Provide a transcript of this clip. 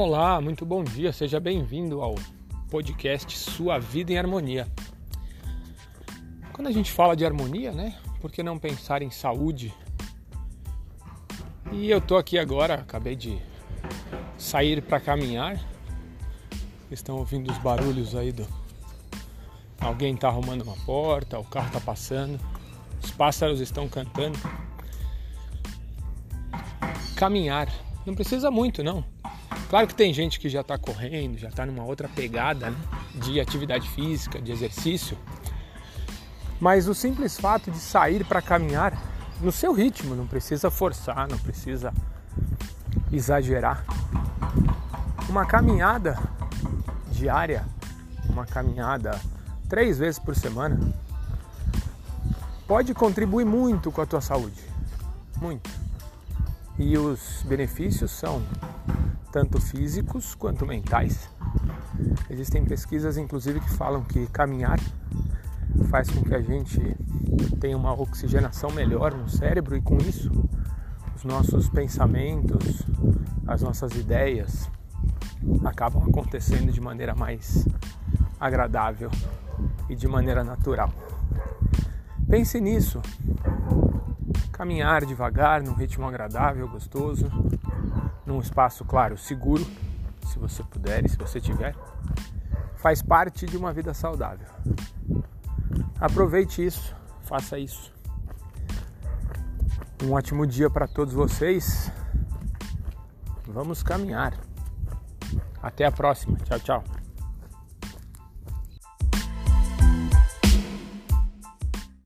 Olá, muito bom dia, seja bem-vindo ao podcast Sua Vida em Harmonia. Quando a gente fala de harmonia, né? Por que não pensar em saúde? E eu tô aqui agora, acabei de sair para caminhar. Estão ouvindo os barulhos aí do alguém tá arrumando uma porta, o carro tá passando, os pássaros estão cantando. Caminhar, não precisa muito, não Claro que tem gente que já está correndo, já está numa outra pegada né? de atividade física, de exercício, mas o simples fato de sair para caminhar no seu ritmo, não precisa forçar, não precisa exagerar. Uma caminhada diária, uma caminhada três vezes por semana, pode contribuir muito com a tua saúde, muito. E os benefícios são tanto físicos quanto mentais. Existem pesquisas, inclusive, que falam que caminhar faz com que a gente tenha uma oxigenação melhor no cérebro e, com isso, os nossos pensamentos, as nossas ideias acabam acontecendo de maneira mais agradável e de maneira natural. Pense nisso. Caminhar devagar, num ritmo agradável, gostoso, num espaço, claro, seguro, se você puder e se você tiver, faz parte de uma vida saudável. Aproveite isso, faça isso. Um ótimo dia para todos vocês. Vamos caminhar. Até a próxima. Tchau, tchau.